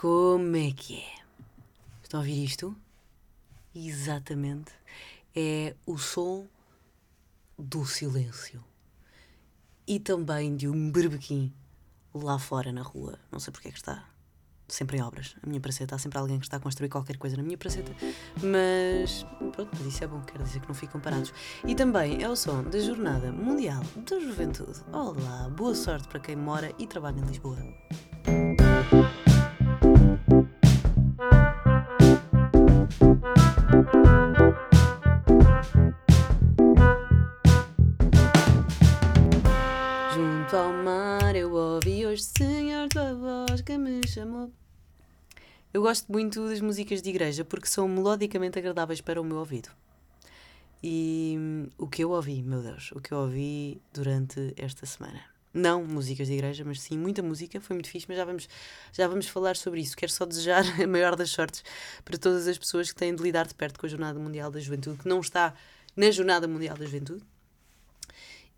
Como é que é? Estão a ouvir isto? Exatamente. É o som do silêncio. E também de um berbequim lá fora na rua. Não sei porque é que está sempre em obras. A minha praceta, há sempre alguém que está a construir qualquer coisa na minha praceta. Mas pronto, mas isso é bom, quer dizer que não ficam parados. E também é o som da Jornada Mundial da Juventude. Olá, boa sorte para quem mora e trabalha em Lisboa. Eu gosto muito das músicas de igreja porque são melodicamente agradáveis para o meu ouvido. E hum, o que eu ouvi, meu Deus, o que eu ouvi durante esta semana. Não músicas de igreja, mas sim muita música, foi muito fixe, mas já vamos, já vamos falar sobre isso. Quero só desejar a maior das sortes para todas as pessoas que têm de lidar de perto com a Jornada Mundial da Juventude, que não está na Jornada Mundial da Juventude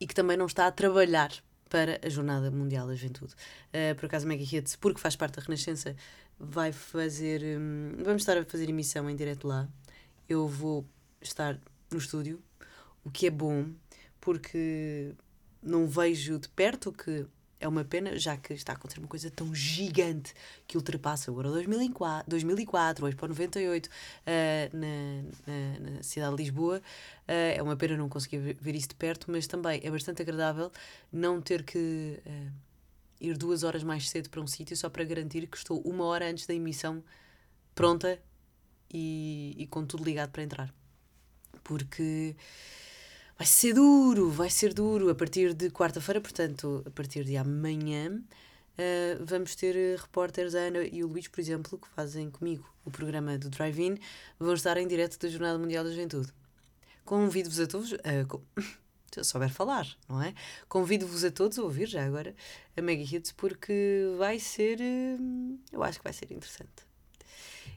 e que também não está a trabalhar para a Jornada Mundial da Juventude. Uh, por acaso, Maggie Hits, porque faz parte da Renascença, vai fazer. hum, vamos estar a fazer emissão em direto lá. Eu vou estar no estúdio, o que é bom, porque não vejo de perto, o que é uma pena, já que está a acontecer uma coisa tão gigante que ultrapassa agora o 2004, 2004 hoje para o 98, ah, na, na, na cidade de Lisboa. Ah, é uma pena não conseguir ver- ver isso de perto, mas também é bastante agradável não ter que ah, ir duas horas mais cedo para um sítio só para garantir que estou uma hora antes da emissão pronta e, e com tudo ligado para entrar. Porque vai ser duro, vai ser duro. A partir de quarta-feira, portanto, a partir de amanhã, ah, vamos ter eh, repórteres, a Ana e o Luís, por exemplo, que fazem comigo o programa do Drive-In, vão estar em direto da Jornada Mundial da Juventude. Convido-vos a todos, co- se eu souber falar, não é? Convido-vos a todos a ouvir já agora a Mega Hits, porque vai ser, hum, eu acho que vai ser interessante.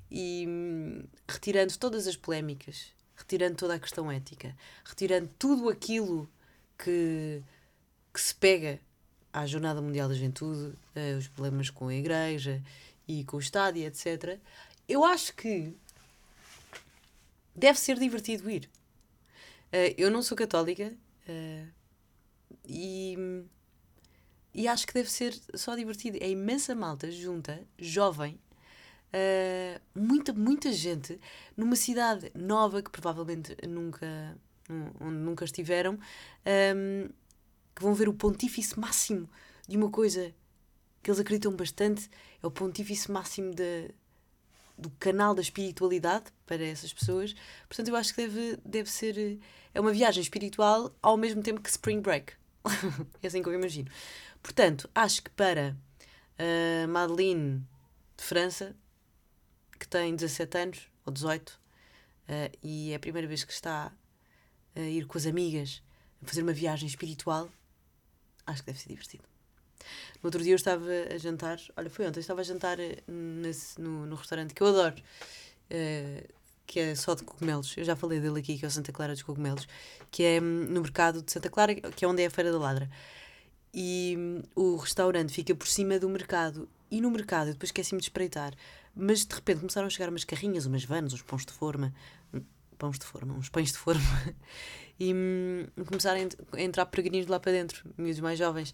E hum, retirando todas as polémicas, retirando toda a questão ética, retirando tudo aquilo que, que se pega à Jornada Mundial da Juventude, eh, os problemas com a Igreja e com o Estado e etc., eu acho que deve ser divertido ir. Eh, eu não sou católica eh, e, e acho que deve ser só divertido. É imensa malta junta, jovem, eh, muita, muita gente numa cidade nova que provavelmente nunca, nu- onde nunca estiveram, ehm, que vão ver o pontífice máximo de uma coisa que eles acreditam bastante, é o pontífice máximo da, do canal da espiritualidade para essas pessoas. Portanto, eu acho que deve, deve ser. eh, É uma viagem espiritual ao mesmo tempo que Spring Break. é assim que eu imagino. Portanto, acho que para a Madeline de França, que tem 17 anos ou 18, eh, e é a primeira vez que está a ir com as amigas a fazer uma viagem espiritual, acho que deve ser divertido. No outro dia eu estava a jantar, olha, foi ontem, eu estava a jantar eh, nesse- no, no restaurante que eu adoro, eh, que é só de cogumelos. Eu já falei dele aqui, que é o Santa Clara dos Cogumelos, que é hum, no mercado de Santa Clara, que é onde é a Feira da Ladra. E hum, o restaurante fica por cima do mercado. E no mercado, eu depois esqueci-me de espreitar, mas de repente começaram a chegar umas carrinhas, umas vans, uns pães de forma, hum, pães de forma, uns pães de forma, e hum, começaram a entrar peregrinos lá para dentro, miúdos mais jovens.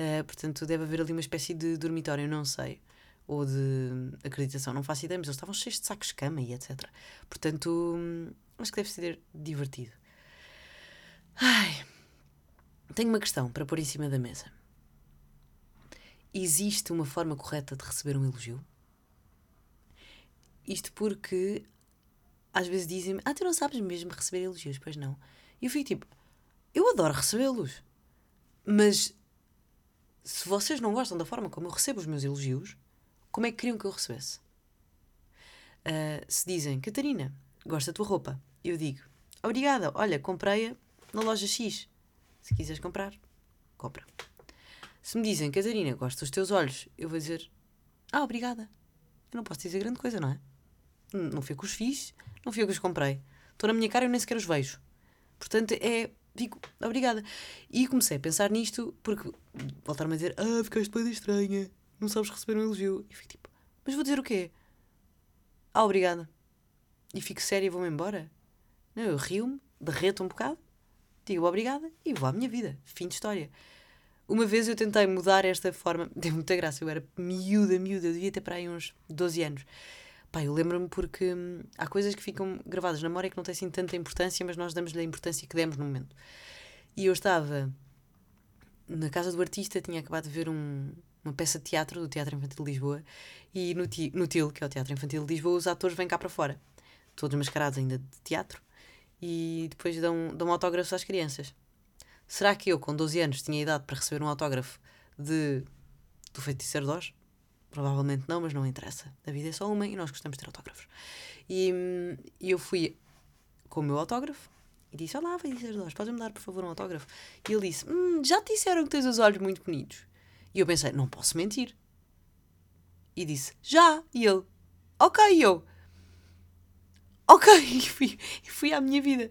Uh, portanto, deve haver ali uma espécie de dormitório, não sei, ou de acreditação, não faço ideia, mas eles estavam cheios de sacos de cama e etc. Portanto, hum, acho que deve ser divertido. Ai, tenho uma questão para pôr em cima da mesa. Existe uma forma correta de receber um elogio? Isto porque às vezes dizem-me: Ah, tu não sabes mesmo receber elogios, pois não. E eu fico tipo: Eu adoro recebê-los, mas se vocês não gostam da forma como eu recebo os meus elogios, como é que queriam que eu recebesse? Ah, se dizem, Catarina, gosto da tua roupa, eu digo, obrigada, olha, comprei-a na loja X. Se quiseres comprar, compra. Se me dizem, Catarina, gosto dos teus olhos, eu vou dizer, ah, obrigada. Eu não posso dizer grande coisa, não é? Não fui eu que os fiz, não fui eu que os comprei. Estão na minha cara e eu nem sequer os vejo. Portanto, é. Digo, obrigada. E comecei a pensar nisto porque voltaram-me a dizer: Ah, ficaste bem estranha, não sabes receber um elogio. E fico tipo: Mas vou dizer o quê? Ah, obrigada. E fico séria e vou-me embora? Não, eu rio-me, derreto um bocado, digo obrigada e vou à minha vida. Fim de história. Uma vez eu tentei mudar esta forma, deu muita graça, eu era miúda, miúda, eu devia ter para aí uns 12 anos. Pá, eu lembro-me porque hum, há coisas que ficam gravadas na memória que não têm assim tanta importância, mas nós damos-lhe a importância que demos no momento. E eu estava na casa do artista, tinha acabado de ver um, uma peça de teatro do Teatro Infantil de Lisboa, e no, ti, no TIL, que é o Teatro Infantil de Lisboa, os atores vêm cá para fora, todos mascarados ainda de teatro, e depois dão, dão autógrafos às crianças. Será que eu, com 12 anos, tinha idade para receber um autógrafo de, do Feiticeiro de Oz? Provavelmente não, mas não interessa. A vida é só uma e nós gostamos de ter autógrafos. E, e eu fui com o meu autógrafo e disse: Olá, Feiticeiro de Oz, podes-me dar, por favor, um autógrafo? E ele disse: hum, Já te disseram que tens os olhos muito bonitos. E eu pensei: Não posso mentir. E disse: Já. E ele: Ok. E eu: Ok. E fui, e fui à minha vida.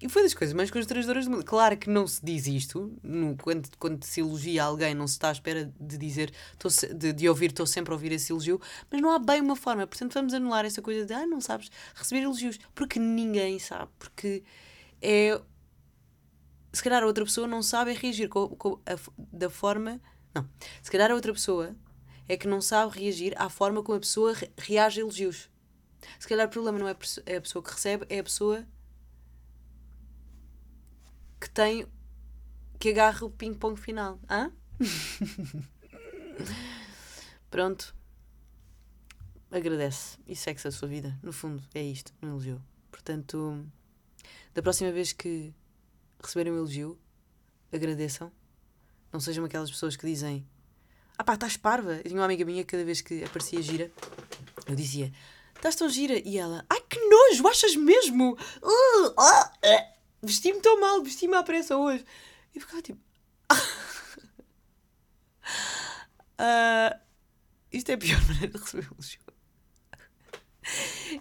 E foi das coisas mais constrangedoras do mundo. Claro que não se diz isto, no, quando, quando se elogia alguém, não se está à espera de dizer, se, de, de ouvir, estou sempre a ouvir esse elogio, mas não há bem uma forma. Portanto, vamos anular essa coisa de, ah, não sabes receber elogios, porque ninguém sabe, porque é. Se calhar a outra pessoa não sabe reagir com, com a, da forma. Não. Se calhar a outra pessoa é que não sabe reagir à forma como a pessoa reage a elogios. Se calhar o problema não é a pessoa que recebe, é a pessoa que tem que agarra o ping-pong final. Hã? Pronto. Agradece e segue-se a sua vida. No fundo, é isto, um elogio. Portanto, da próxima vez que receberem um elogio, agradeçam. Não sejam aquelas pessoas que dizem Ah pá, estás parva. Eu tinha uma amiga minha que cada vez que aparecia gira, eu dizia Estás tão gira. E ela Ai que nojo, achas mesmo? Uh, uh, uh vesti-me tão mal, vesti-me à pressa hoje. E ficava tipo. uh, isto é a pior maneira de receber um elogio.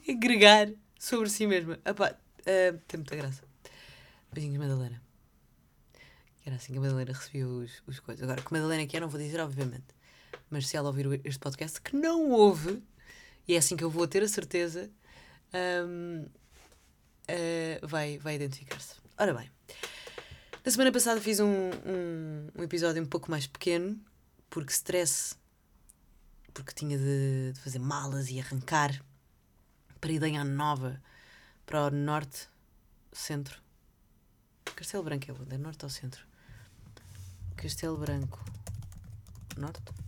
Agregar sobre si mesma. Epá, uh, tem muita graça. Beijinhos, Madalena. Era assim que a Madalena recebia os, os coisas. Agora, que Madalena que não vou dizer, obviamente. Mas se ela ouvir este podcast, que não ouve, e é assim que eu vou ter a certeza, um, uh, vai, vai identificar-se. Ora bem, na semana passada fiz um, um, um, episódio um pouco mais pequeno, porque stress, porque tinha de, de fazer malas e arrancar para ir a Nova, para o norte, centro. Castelo Branco é onde? É norte ou centro? Castelo Branco. Norte?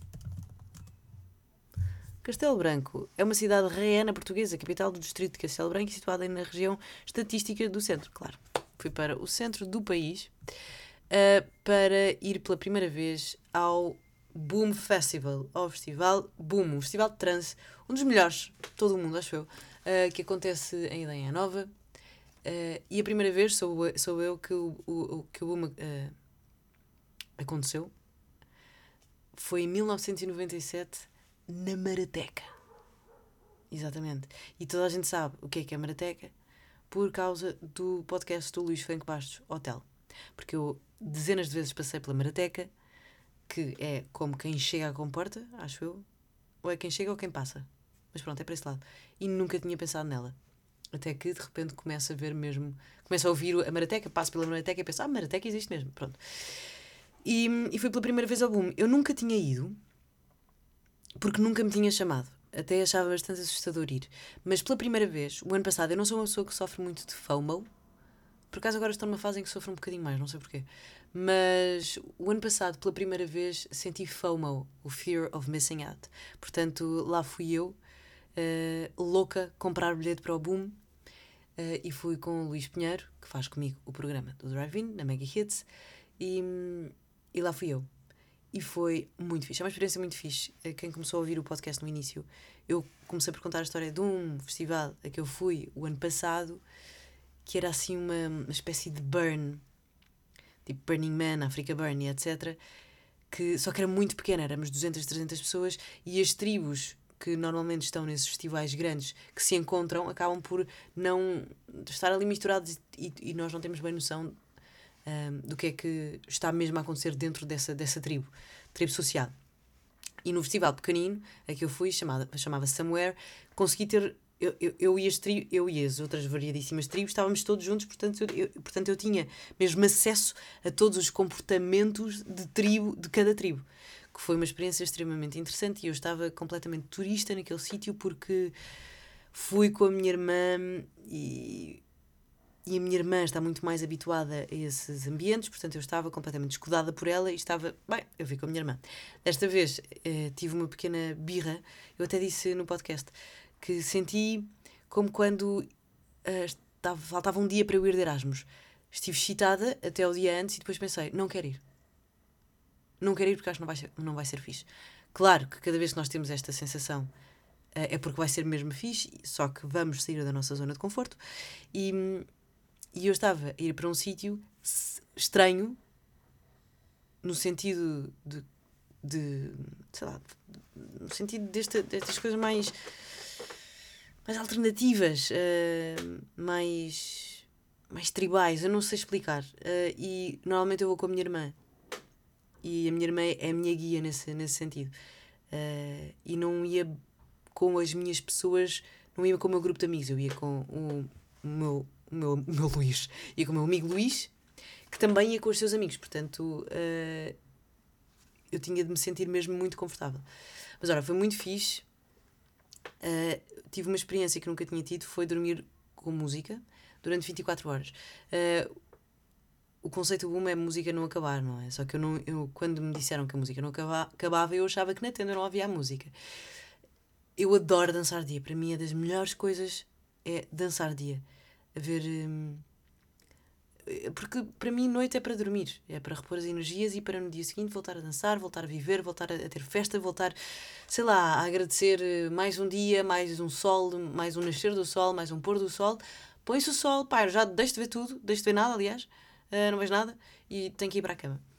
Castelo Branco é uma cidade reana portuguesa, capital do distrito de Castelo Branco situada na região estatística do centro, claro. Fui para o centro do país uh, para ir pela primeira vez ao Boom Festival, ao festival Boom, um festival de trance, um dos melhores de todo o mundo, acho eu, uh, que acontece em Ideia Nova. Uh, e a primeira vez sou, sou eu que o, o, que o Boom aconteceu. Foi em 1997 na Marateca. Exatamente. E toda a gente sabe o que é que é Marateca por causa do podcast do Luís Franco Bastos, Hotel. Porque eu dezenas de vezes passei pela Marateca, que é como quem chega à comporta, acho eu. Ou é quem chega ou quem passa. Mas pronto, é para esse lado. E nunca tinha pensado nela. Até que de repente começa a ver mesmo. Começa a ouvir a Marateca, passo pela Marateca e penso, ah, Marateca existe mesmo. Pronto. E, e fui pela primeira vez ao boom. Eu nunca tinha ido porque nunca me tinha chamado. Até achava bastante assustador ir. Mas pela primeira vez, o ano passado, eu não sou uma pessoa que sofre muito de FOMO. Por acaso agora estou numa fase em que sofro um bocadinho mais, não sei porquê. Mas o ano passado, pela primeira vez, senti FOMO, o Fear of Missing Out. Portanto, lá fui eu, uh, louca, comprar bilhete para o Boom. Uh, e fui com o Luís Pinheiro, que faz comigo o programa do Drive-In, na Mega Hits. E, e lá fui eu. E foi muito fixe. É uma experiência muito fixe. Eh, quem começou a ouvir o podcast no início, eu comecei por contar a história de um festival a que eu fui o ano passado, que era assim uma, uma espécie de burn, tipo Burning Man, Africa Burn e etc. Que, só que era muito pequena, éramos 200, 300 pessoas e as tribos que normalmente estão nesses festivais grandes que se encontram acabam por não estar ali misturados e, e nós não temos bem noção um, do que é que está mesmo a acontecer dentro dessa, dessa tribo, tribo social. E no festival pequenino, a que eu fui, chamada, chamava Somewhere, consegui ter. Eu, eu, eu, e as tri, eu e as outras variadíssimas tribos estávamos todos juntos, portanto eu, eu, portanto eu tinha mesmo acesso a todos os comportamentos de tribo, de cada tribo. Que foi uma experiência extremamente interessante e eu estava completamente turista naquele sítio porque fui com a minha irmã e e a minha irmã está muito mais habituada a esses ambientes, portanto eu estava completamente escudada por ela e estava, bem, eu vi com a minha irmã. Desta vez eh, tive uma pequena birra, eu até disse no podcast que senti como quando eh, estava, faltava um dia para eu ir de Erasmus. Estive excitada até o dia antes e depois pensei, não quero ir. Não quero ir porque acho que não vai ser, não vai ser fixe. Claro que cada vez que nós temos esta sensação eh, é porque vai ser mesmo fixe, só que vamos sair da nossa zona de conforto e hum, e eu estava a ir para um sítio estranho, no sentido de, de. sei lá. no sentido desta, destas coisas mais. mais alternativas, uh, mais. mais tribais, eu não sei explicar. Uh, e normalmente eu vou com a minha irmã. E a minha irmã é a minha guia nesse, nesse sentido. Uh, e não ia com as minhas pessoas, não ia com o meu grupo de amigos, eu ia com o, meu o meu, o meu Luís, e com o meu amigo Luís, que também ia com os seus amigos. Portanto, uh, eu tinha de me sentir mesmo muito confortável. Mas ora, foi muito fixe. Uh, tive uma experiência que nunca tinha tido, foi dormir com música durante 24 horas. Uh, o conceito boom é música não acabar, não é? Só que eu, não, eu quando me disseram que a música não acaba, acabava, eu achava que na tenda não havia música. Eu adoro dançar dia. Para mim, é das melhores coisas é dançar dia ver. Hum, porque para mim, noite é para dormir, é para repor as energias e para no dia seguinte voltar a dançar, voltar a viver, voltar a, a ter festa, voltar, sei lá, a agradecer eh, mais um dia, mais um sol, mais um nascer do sol, mais um pôr do sol. Põe-se o sol, pá, já deixo de ver tudo, deixo de ver nada, aliás, uh, não vejo nada e tenho que ir para a cama.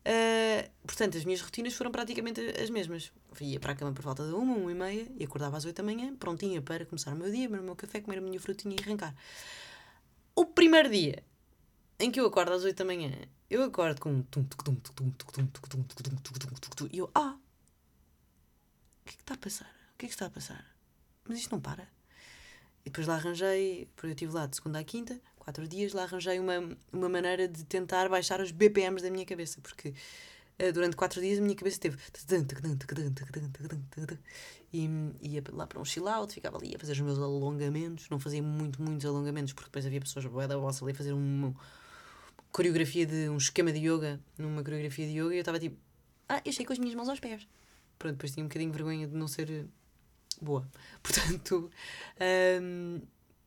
Uh, portanto, as minhas rotinas foram praticamente as mesmas. Ia para a cama por volta de uma, uma e meia e acordava às oito da manhã, prontinha para começar o meu dia, beber o meu café, comer a minha frutinha e arrancar. O primeiro dia em que eu acordo às 8 da manhã, eu acordo com um e eu, ah, o que é que está a passar? O que é que está a passar? Mas isto não para. E depois lá arranjei, porque eu estive lá de segunda à quinta, quatro dias, lá arranjei uma, uma maneira de tentar baixar os BPMs da minha cabeça, porque durante quatro dias a minha cabeça teve. E ia lá para um chill out, ficava ali a fazer os meus alongamentos. Não fazia muito, muitos alongamentos, porque depois havia pessoas boa da vossa ali a fazer uma coreografia de um esquema de yoga, numa coreografia de yoga, e eu estava tipo, ah, eu cheguei com as minhas mãos aos pés. Pronto, depois tinha um bocadinho de vergonha de não ser boa. Portanto, um,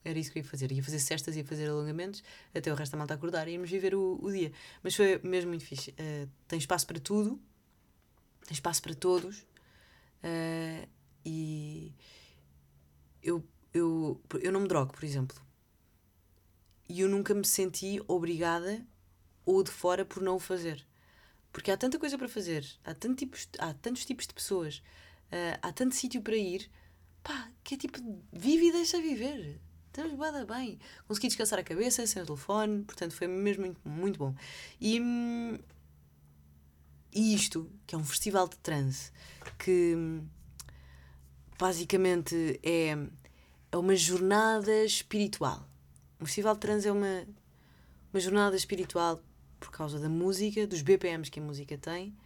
era isso que eu ia fazer. Ia fazer cestas, ia fazer alongamentos, até o resto da malta acordar e íamos viver o, o dia. Mas foi mesmo muito fixe. Uh, tem espaço para tudo, tem espaço para todos. Uh, e eu, eu, eu não me drogo, por exemplo. E eu nunca me senti obrigada ou de fora por não o fazer. Porque há tanta coisa para fazer, há, tanto tipos, há tantos tipos de pessoas, uh, há tanto sítio para ir, pá, que é tipo, vive e deixa viver. Estamos bada bem. Consegui descansar a cabeça sem o telefone, portanto foi mesmo muito, muito bom. E, e isto, que é um festival de transe, que basicamente é, é uma jornada espiritual. O festival de transe é uma, uma jornada espiritual por causa da música, dos BPMs que a música tem,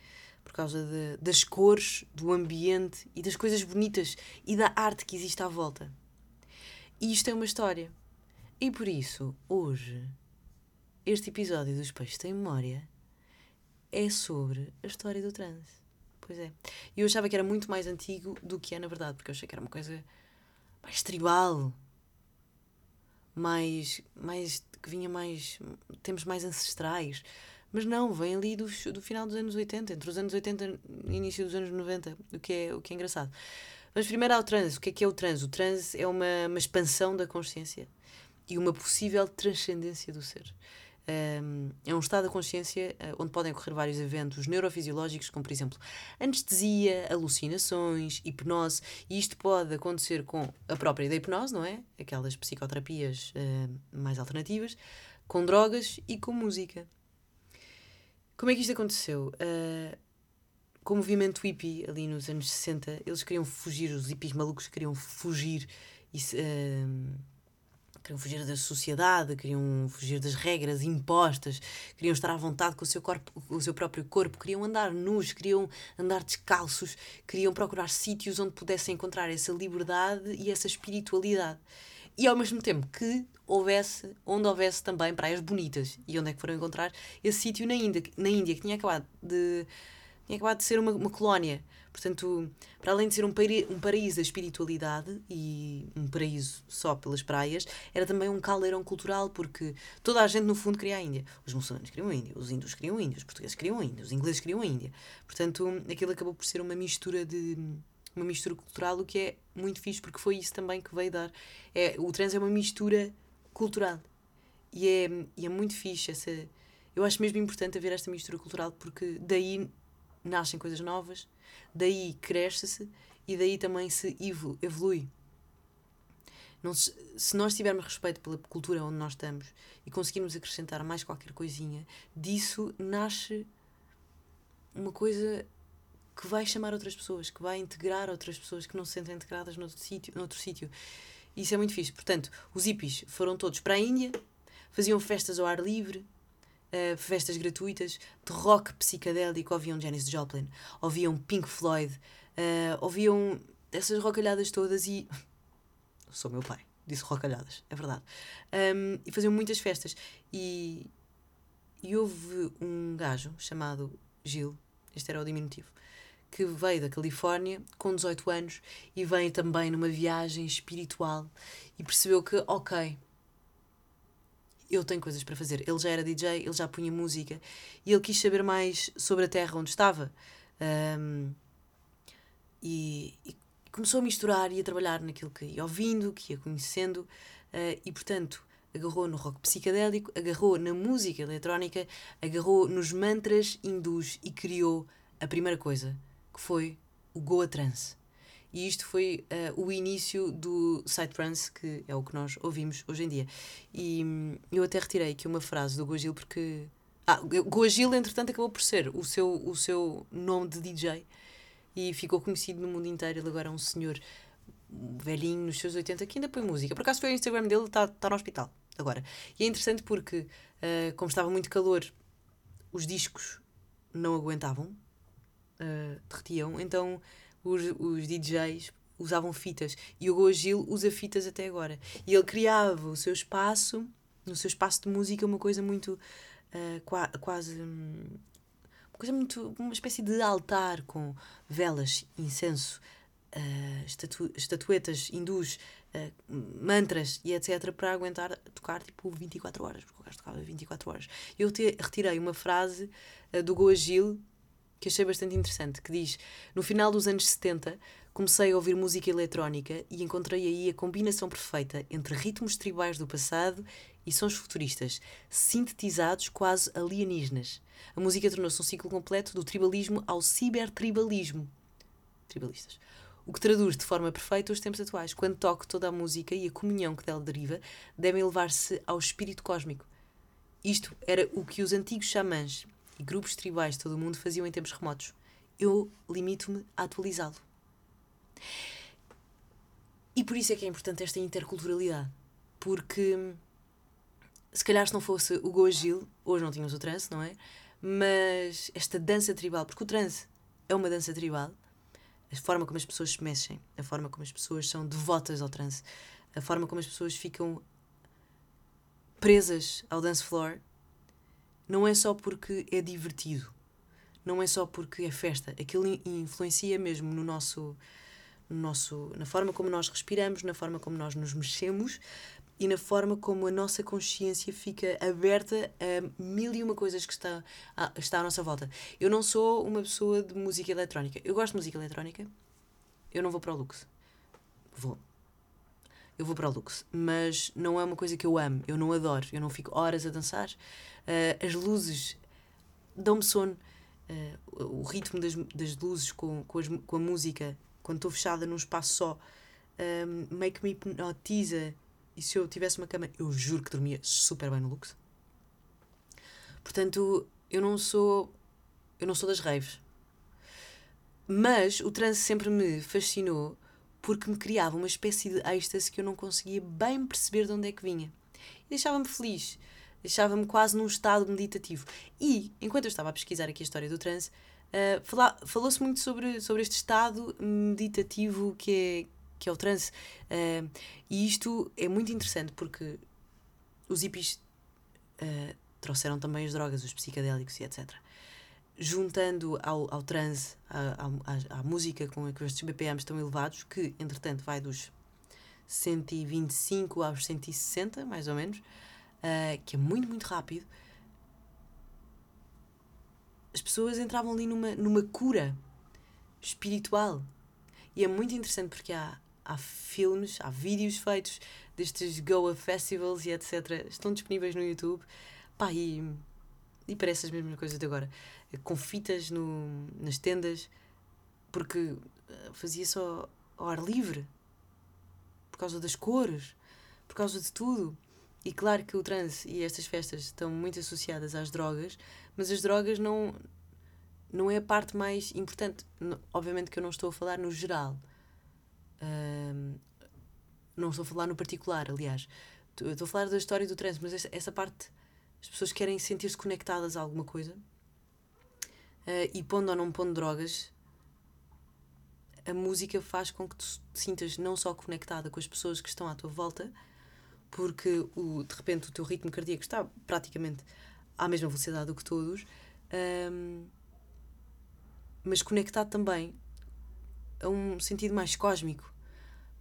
por causa de, das cores, do ambiente e das coisas bonitas e da arte que existe à volta. E isto é uma história. E por isso, hoje, este episódio dos Peixes Tem Memória é sobre a história do transe. Pois é. E eu achava que era muito mais antigo do que é na verdade, porque eu achei que era uma coisa mais tribal, mais. mais que vinha mais. temos mais ancestrais. Mas não, vem ali do, do final dos anos 80, entre os anos 80 e início dos anos 90, o que é, o que é engraçado. Mas primeiro há o transe. O que é que é o transe? O transe é uma, uma expansão da consciência e uma possível transcendência do ser. É um estado da consciência uh, onde podem ocorrer vários eventos neurofisiológicos, como por exemplo anestesia, alucinações, hipnose, e isto pode acontecer com a própria da hipnose, não é? Aquelas psicoterapias uh, mais alternativas, com drogas e com música. Como é que isto aconteceu? Uh, com o movimento hippie ali nos anos 60, eles queriam fugir, os hippies malucos queriam fugir e, uh, queriam fugir da sociedade, queriam fugir das regras impostas, queriam estar à vontade com o seu corpo, com o seu próprio corpo, queriam andar nus, queriam andar descalços, queriam procurar sítios onde pudessem encontrar essa liberdade e essa espiritualidade. E ao mesmo tempo que houvesse, onde houvesse também praias bonitas. E onde é que foram encontrar esse sítio na Índia, na Índia que tinha acabado de tinha acabado de ser uma, uma colónia. Portanto, para além de ser um, um paraíso da espiritualidade e um paraíso só pelas praias, era também um caldeirão cultural, porque toda a gente, no fundo, queria a Índia. Os muçulmanos queriam a Índia, os índios queriam a Índia, os portugueses queriam a Índia, os ingleses queriam a Índia. Portanto, aquilo acabou por ser uma mistura de uma mistura cultural, o que é muito fixe, porque foi isso também que veio dar. É, o trans é uma mistura cultural. E é, e é muito fixe essa. Eu acho mesmo importante haver esta mistura cultural, porque daí nascem coisas novas, daí cresce-se e daí também se evolui. Não se, nós tivermos respeito pela cultura onde nós estamos e conseguirmos acrescentar mais qualquer coisinha, disso nasce uma coisa que vai chamar outras pessoas, que vai integrar outras pessoas que não se sentem integradas noutro sítio. Noutro sítio. Isso é muito fixe. Portanto, os hippies foram todos para a Índia, faziam festas ao ar livre, uh, festas gratuitas de rock psicadélico, ouviam Janis Joplin, ouviam Pink Floyd, uh, ouviam essas rocalhadas todas e. Sou meu pai, disse rocalhadas, é verdade. Um, e faziam muitas festas. E, e houve um gajo chamado Gil, este era o diminutivo, que veio da Califórnia com 18 anos e veio também numa viagem espiritual e percebeu que, ok, eu tenho coisas para fazer. Ele já era DJ, ele já punha música e ele quis saber mais sobre a terra onde estava. Um, e, e, começou a misturar e a trabalhar naquilo que ia ouvindo, que ia conhecendo, uh, e portanto agarrou no rock psicadélico, agarrou na música eletrónica, agarrou nos mantras hindus e criou a primeira coisa, que foi o Goa Trance. E isto foi uh, o início do Psytrance, que é o que nós ouvimos hoje em dia. E hum, eu até retirei aqui uma frase do Goagil porque. Ah, Goagil, entretanto, acabou por ser o seu, o seu nome de DJ e ficou conhecido no mundo inteiro. Ele agora é um senhor velhinho, nos seus 80, que ainda põe música. Por acaso foi o Instagram dele, está tá no hospital agora. E é interessante porque, uh, como estava muito calor, os discos não aguentavam, uh, derretiam, então os, os DJs usavam fitas e o Goa Gil usa fitas até agora. E ele criava o seu espaço, no seu espaço de música, uma coisa muito uh, qua, quase um, uma coisa muito uma espécie de altar com velas, incenso, uh, estatu, estatuetas hindus, uh, mantras e etc para aguentar tocar tipo 24 horas, porque o gajo tocava 24 horas. Eu te, retirei uma frase do Goa Gil que achei bastante interessante, que diz: No final dos anos 70, comecei a ouvir música eletrónica e encontrei aí a combinação perfeita entre ritmos tribais do passado e sons futuristas, sintetizados quase alienígenas. A música tornou-se um ciclo completo do tribalismo ao cibertribalismo. Tribalistas. O que traduz de forma perfeita os tempos atuais. Quando toco toda a música e a comunhão que dela deriva, devem elevar-se ao espírito cósmico. Isto era o que os antigos xamãs e grupos tribais de todo o mundo faziam em tempos remotos. Eu limito-me a atualizá-lo. E por isso é que é importante esta interculturalidade. Porque se calhar se não fosse o Goa Gil, hoje não tínhamos o trance, não é? Mas esta dança tribal, porque o trance é uma dança tribal, a forma como as pessoas se mexem, a forma como as pessoas são devotas ao trance, a forma como as pessoas ficam presas ao dance floor, não é só porque é divertido, não é só porque é festa, aquilo influencia mesmo no nosso, no nosso, na forma como nós respiramos, na forma como nós nos mexemos e na forma como a nossa consciência fica aberta a mil e uma coisas que está, está à nossa volta. Eu não sou uma pessoa de música eletrónica. Eu gosto de música eletrónica, eu não vou para o luxo. Vou. Eu vou para o luxo, mas não é uma coisa que eu amo, eu não adoro, eu não fico horas a dançar, Uh, as luzes dão-me sono. Uh, o ritmo das, das luzes com, com, as, com a música, quando estou fechada num espaço só, um, meio que me hipnotiza. E se eu tivesse uma cama, eu juro que dormia super bem no luxo. Portanto, eu não sou. Eu não sou das raves. Mas o trance sempre me fascinou porque me criava uma espécie de êxtase que eu não conseguia bem perceber de onde é que vinha. E deixava-me feliz, deixava-me quase num estado meditativo. E, enquanto eu estava a pesquisar aqui a história do trance, uh, falou-se muito sobre, sobre este estado meditativo que é, que é o transe. Uh, e isto é muito interessante porque os hippies uh, trouxeram também as drogas, os psicadélicos e etc juntando ao, ao transe, à, à, música com, com estes BPMs tão elevados, que entretanto vai dos 125 aos 160, mais ou menos, uh, que é muito, muito rápido, as pessoas entravam ali numa, numa cura espiritual. E é muito interessante porque há, há filmes, há vídeos feitos destes Goa Festivals e etc. Estão disponíveis no YouTube. Pá, e, e parece as mesmas coisas de agora com fitas no, nas tendas, porque eh, fazia só ao ar livre, por causa das cores, por causa de tudo. E claro que o trance e estas festas estão muito associadas às drogas, mas as drogas não, não é a parte mais importante. Obviamente que eu não estou a falar no geral. não estou a falar no particular, aliás. Estou a falar da história do trance, mas essa parte, as pessoas querem sentir-se conectadas a alguma coisa uh, e pondo ou não pondo drogas, a música faz com que tu te sintas não só conectada com as pessoas que estão à tua volta, porque o, de repente o teu ritmo cardíaco está praticamente à mesma velocidade do que todos, um, mas conectado também a um sentido mais cósmico,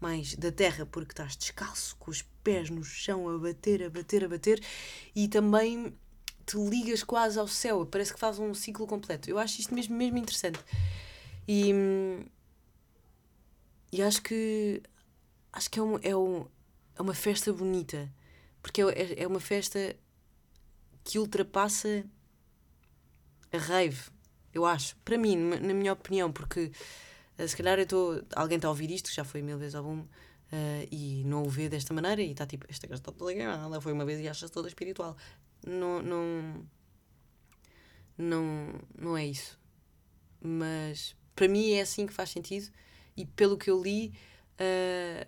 mais da terra, porque estás descalço, com os pés no chão, a bater, a bater, a bater, e também te ligas quase ao céu, parece que faz um ciclo completo. Eu acho isto mesmo, mesmo interessante. E, e acho que acho que é, um, é, um, é uma festa bonita, porque é, é uma festa que ultrapassa a rave, eu acho, para mim, na minha opinião, porque eh, se calhar eu estou. Alguém está a ouvir isto, que já foi mil vezes boom, uh, e não o vê desta maneira, e está tipo, esta gaja está toda ela foi uma vez e acha-se toda espiritual não, não, não, não é isso. Mas para mim é assim que faz sentido e pelo que eu li, uh,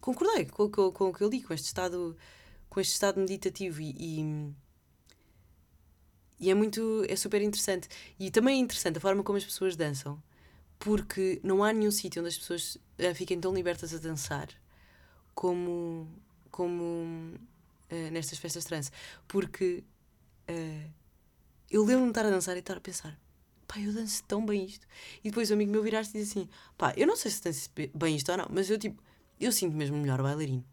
concordei com, com, com o que eu li, com este estado, com este estado meditativo e, e, e é muito, é super interessante. E também é interessante a forma como as pessoas dançam, porque não há nenhum sítio onde as pessoas uh, fiquem tão libertas a dançar como, como uh, nestas festas trans. Porque uh, eu lembro-me de estar a dançar e estar a pensar: pá, eu danço tão bem isto. E depois o amigo meu viraste e disse assim: pá, eu não sei se danço bem isto ou não, mas eu tipo, eu sinto mesmo melhor bailarino.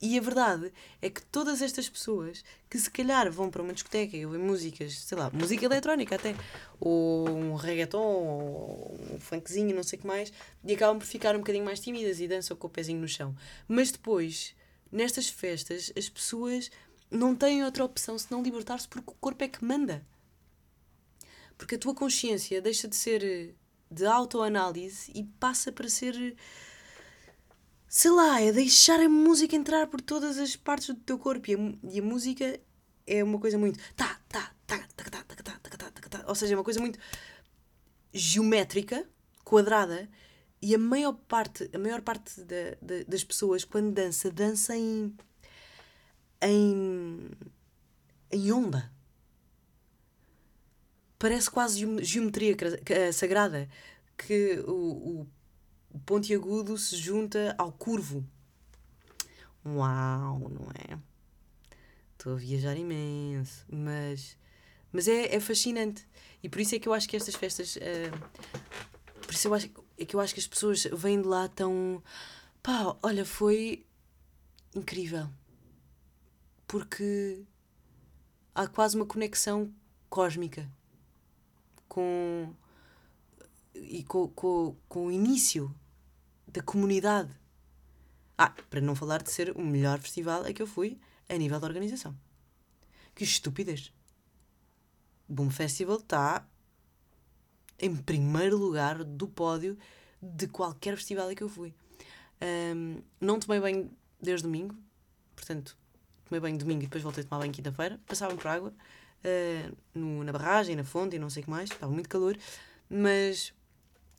E a verdade é que todas estas pessoas que se calhar vão para uma discoteca e ouvem músicas, sei lá, música eletrónica até, ou um reggaeton, ou um funkzinho, não sei o que mais, e acabam por ficar um bocadinho mais tímidas e dançam com o pezinho no chão. Mas depois nestas festas as pessoas não têm outra opção senão libertar-se porque o corpo é que manda. Porque a tua consciência deixa de ser de autoanálise e passa para ser. Sei lá, é deixar a música entrar por todas as partes do teu corpo. E a, e a música é uma coisa muito. Tá, tá, tá, tá, tá, tá, tá, tá, tá, tá, tá, ou seja, é uma coisa muito geométrica, quadrada, e a maior parte, a maior parte da, da, das pessoas, quando dança, dança em, em, em onda. Parece quase geometria sagrada, que o, o pontiagudo se junta ao curvo. Uau, não é? Estou a viajar imenso, mas, mas é, é fascinante. E por isso é que eu acho que estas festas. Uh, por isso eu acho é que eu acho que as pessoas vêm de lá tão. pá, olha, foi incrível. Porque há quase uma conexão cósmica com. e com, com, com o início da comunidade. Ah, para não falar de ser o melhor festival a que eu fui a nível da organização. Que estupidez. Boom Festival está em primeiro lugar do pódio de qualquer festival a que eu fui. Um, não tomei banho desde domingo, portanto, tomei banho domingo e depois voltei a tomar banho quinta-feira. Passava por água, uh, no, na barragem, na fonte e não sei o que mais, estava muito calor, mas,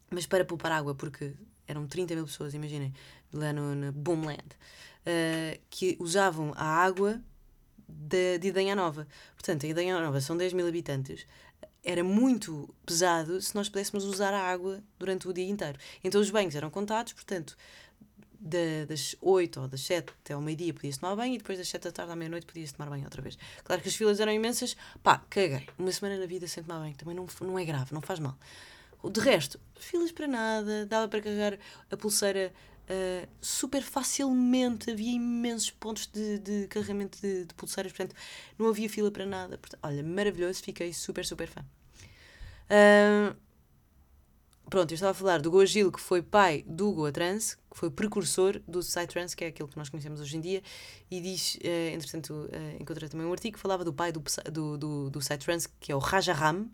mas para poupar água, porque eram 30 mil pessoas, imaginem, lá no, no Boomland, uh, que usavam a água de, de Idanha Nova. Portanto, a Idanha Nova são 10 mil habitantes. Era muito pesado se nós pudéssemos usar a água durante o dia inteiro. Então os banhos eram contados, portanto, da, das 8 ou das 7 até ao meio-dia podia-se tomar banho e depois das 7 da tarde à meia-noite podia-se tomar banho outra vez. Claro que as filas eram imensas, pá, caguei. Uma semana na vida sem tomar banho também não, não é grave, não faz mal. De resto, filas para nada, dava para carregar a pulseira uh, super facilmente, havia imensos pontos de, de carregamento de, de, pulseiras, portanto não havia fila para nada. Portanto, olha, maravilhoso, fiquei super, super fã. Uh, pronto, eu estava a falar do Goa Gil, que foi pai do Goa Trans, que foi precursor do Psytrance, que é aquilo que nós conhecemos hoje em dia, e diz, uh, entretanto, uh, encontrei também um artigo que falava do pai do, do, do, do Psytrance, que é o Raja Ram,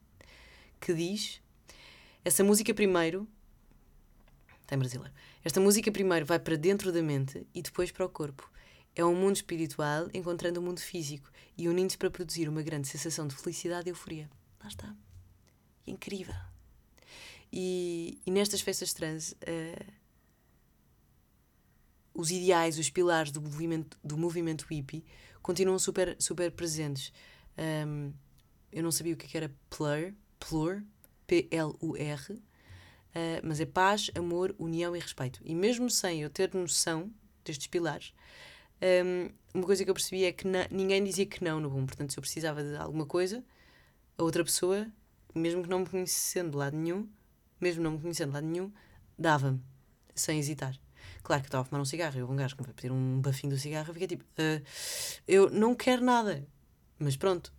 que diz: essa música primeiro. Tem brasileiro. Esta música primeiro vai para dentro da mente e depois para o corpo. É um mundo espiritual encontrando o um mundo físico e unindo-se para produzir uma grande sensação de felicidade e euforia. Lá está. Incrível. E, e nestas festas trans, uh, os ideais, os pilares do movimento, do movimento hippie continuam super, super presentes. Um, eu não sabia o que era plur, plur, P-L-U-R, uh, mas é paz, amor, união e respeito. E mesmo sem eu ter noção destes pilares, um, uma coisa que eu percebi é que ninguém dizia que não no bom. Portanto, se eu precisava de alguma coisa, a outra pessoa, mesmo que não me conhecendo de lado nenhum, mesmo não me conhecendo de lado nenhum, dava-me, sem hesitar. Claro que estava a fumar um cigarro, eu um gajo que me vai pedir um bafinho do cigarro, eu fiquei tipo, uh, eu não quero nada. Mas pronto,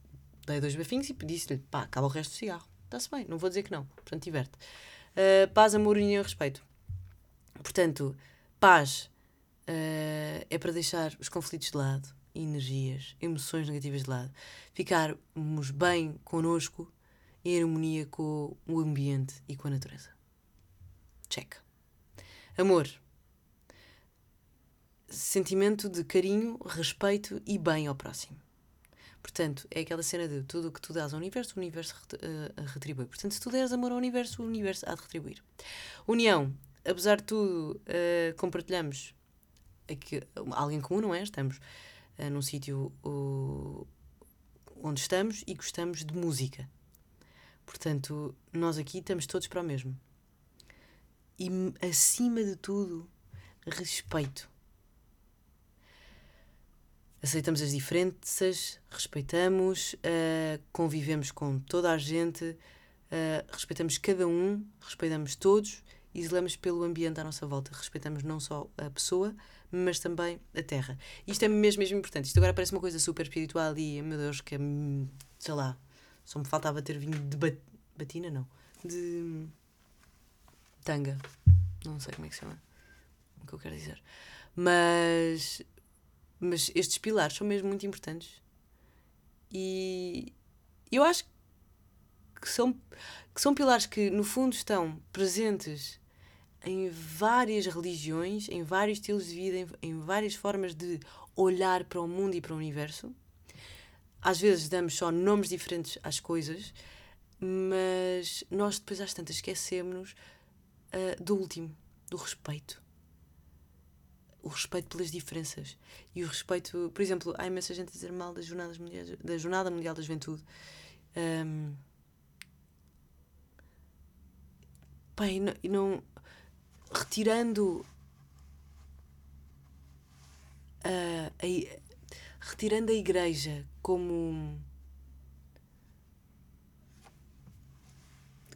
dei dois bafinhos e disse-lhe, pá, acaba o resto do cigarro. Está-se bem, não vou dizer que não. Portanto, diverte. Uh, paz, amor, união e respeito. Portanto, paz uh, é para deixar os conflitos de lado, energias, emoções negativas de lado. Ficarmos bem connosco em harmonia com o ambiente e com a natureza. Check. Amor. Sentimento de carinho, respeito e bem ao próximo. Portanto, é aquela cena de tudo o que tu dás ao universo, o universo uh, retribui. Portanto, se tu deres amor ao universo, o universo há de retribuir. União. Apesar de tudo, uh, compartilhamos aqui, alguém comum, não é? Estamos uh, num sítio onde estamos e gostamos de música. Portanto, nós aqui estamos todos para o mesmo. E, acima de tudo, respeito. Aceitamos as diferenças, respeitamos, uh, convivemos com toda a gente, uh, respeitamos cada um, respeitamos todos e zelamos pelo ambiente à nossa volta. Respeitamos não só a pessoa, mas também a terra. Isto é mesmo, mesmo importante. Isto agora parece uma coisa super espiritual e, meu Deus, que é, sei lá, só me faltava ter vindo de bat batina, não, de tanga. Não sei como é que se chama o que eu quero dizer. Mas mas estes pilares são mesmo muito importantes. E eu acho que são, que são pilares que, no fundo, estão presentes em várias religiões, em vários estilos de vida, em, em várias formas de olhar para o mundo e para o universo. Às vezes damos só nomes diferentes às coisas, mas nós depois às tantas esquecemos uh, do último, do respeito o respeito pelas diferenças e o respeito, por exemplo, há imensa gente a dizer mal das jornadas mundiais, da Jornada Mundial da Juventude. Um, bem, não, não retirando a, a, retirando a igreja como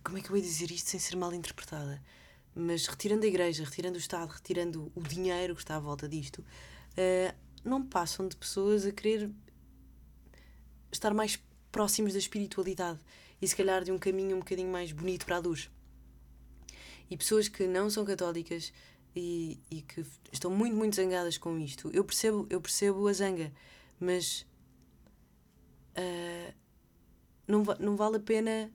como é que eu ia dizer isto sem ser mal interpretada? Mas retirando a igreja, retirando o Estado, retirando o dinheiro que está à volta disto, uh, não passam de pessoas a querer estar mais próximos da espiritualidade e se calhar de um caminho um bocadinho mais bonito para a luz. E pessoas que não são católicas e, e que estão muito, muito zangadas com isto, eu percebo, eu percebo a zanga, mas uh, não, não vale a pena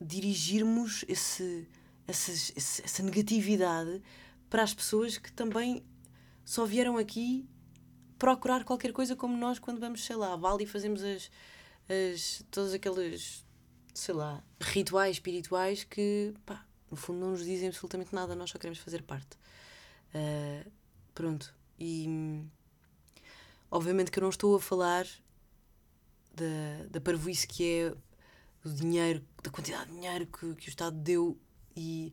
dirigirmos esse, essa, essa negatividade para as pessoas que também só vieram aqui procurar qualquer coisa como nós quando vamos, sei lá, a Vale e fazemos as, as, todos aqueles, sei lá, rituais espirituais que, pá, no fundo não nos dizem absolutamente nada, nós só queremos fazer parte. Uh, pronto. E obviamente que eu não estou a falar da, da parvoíce que é o dinheiro, da quantidade de dinheiro que, que o Estado deu e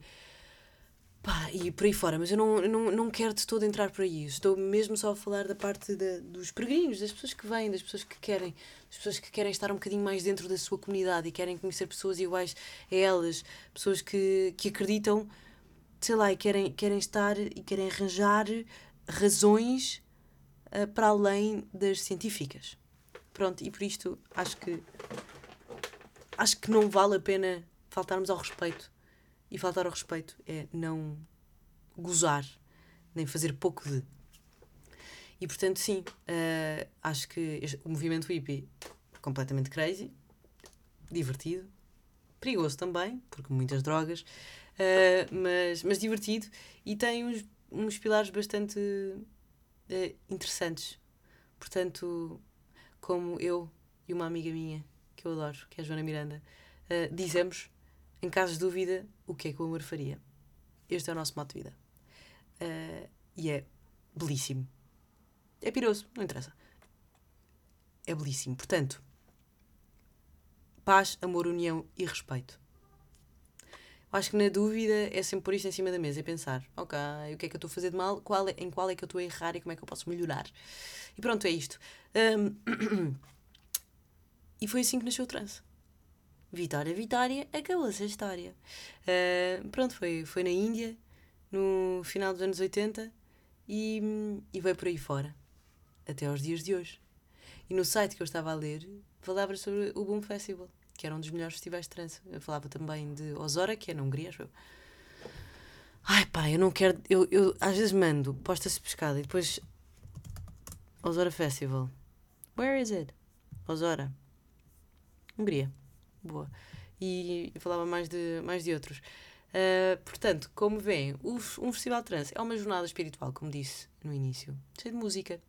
pá, e por aí fora, mas eu não, não, não quero de todo entrar por aí. Estou mesmo só a falar da parte de, dos peregrinos, das pessoas que vêm, das pessoas que querem, das pessoas que querem estar um bocadinho mais dentro da sua comunidade e querem conhecer pessoas iguais a elas, pessoas que, que acreditam, sei lá, e querem, querem estar e querem arranjar razões uh, para além das científicas. Pronto, e por isto acho que acho que não vale a pena faltarmos ao respeito e faltar ao respeito é não gozar, nem fazer pouco de. E portanto, sim, uh, acho que o movimento hippie completamente crazy, divertido, perigoso também, porque muitas drogas, uh, mas, mas divertido e tem uns, uns pilares bastante uh, interessantes. Portanto, como eu e uma amiga minha, que eu adoro, que é a Joana Miranda, dizemos em caso de dúvida, o que é que o amor faria? Este é o nosso modo de vida. Uh, e é belíssimo. É piroso, não interessa. É belíssimo. Portanto, paz, amor, união e respeito. Acho que na dúvida é sempre pôr isto em cima da mesa e pensar, ok, o que é que eu estou a fazer de mal, qual é, em qual é que eu estou a errar e como é que eu posso melhorar. E pronto, é isto. Um, e foi assim que nasceu o trance. Vitória, Vitória, acabou-se a história. Uh, pronto, foi, foi na Índia, no final dos anos 80, e, e veio por aí fora, até aos dias de hoje. E no site que eu estava a ler, falava sobre o Boom Festival, que era um dos melhores festivais de trance. Eu falava também de Osora, que é na Hungria, acho eu. Ai pá, eu não quero. Eu, eu às vezes mando, posta-se pescada e depois. Osora Festival. Where is it? Osora. Hungria boa. E, e falava mais de, mais de outros. Uh, portanto, como veem, um festival de trance é uma jornada espiritual, como disse no início, cheio de música.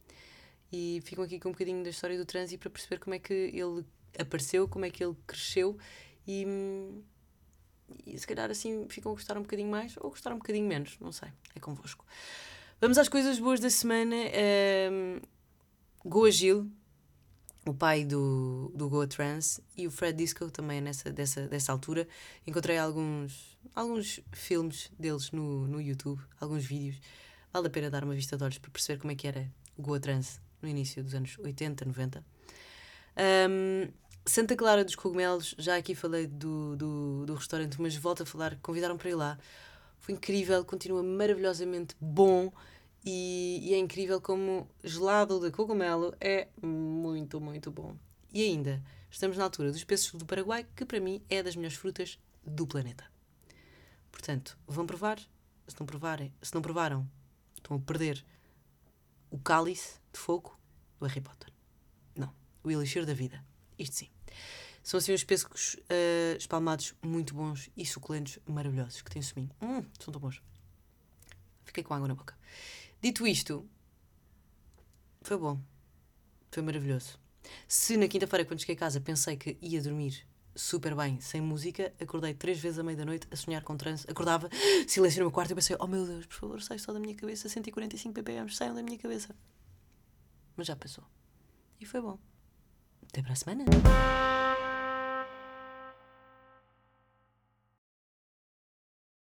E ficam aqui com um bocadinho da história do trance para perceber como é que ele apareceu, como é que ele cresceu e, e se calhar assim ficam a gostar um bocadinho mais ou gostar um bocadinho menos, não sei, é convosco. Vamos às coisas boas da semana. Um, Goa Gil, o pai do, do Goa Trance e o Fred Disco também nessa, dessa, dessa altura. Encontrei alguns, alguns filmes deles no, no YouTube, alguns vídeos. Vale a pena dar uma vista de olhos para perceber como é que era o Goa Trance no início dos anos 80, 90. Um, Santa Clara dos Cogumelos, já aqui falei do, do, do restaurante, mas volto a falar, convidaram para ir lá. Foi incrível, continua maravilhosamente bom. E, e, é incrível como gelado de cogumelo é muito, muito bom. E ainda, estamos na altura dos peixes do Paraguai, que para mim é das melhores frutas do planeta. Portanto, vão provar. Se não provarem, se não provaram, estão a perder o cálice de fogo do Harry Potter. Não, o elixir da vida. Isto sim. São assim uns pescos uh, espalmados muito bons e suculentos, maravilhosos, que têm suminho. Hum, são tão bons. Fiquei com água na boca. Dito isto, foi bom. Foi maravilhoso. Se na quinta-feira, quando cheguei a casa, pensei que ia dormir super bem, sem música, acordei três vezes à meia-da-noite a sonhar com trance. Acordava, silêncio no meu quarto e pensei: Oh meu Deus, por favor, sai só da minha cabeça. 145 ppm, saiam da minha cabeça. Mas já passou. E foi bom. Até para a semana.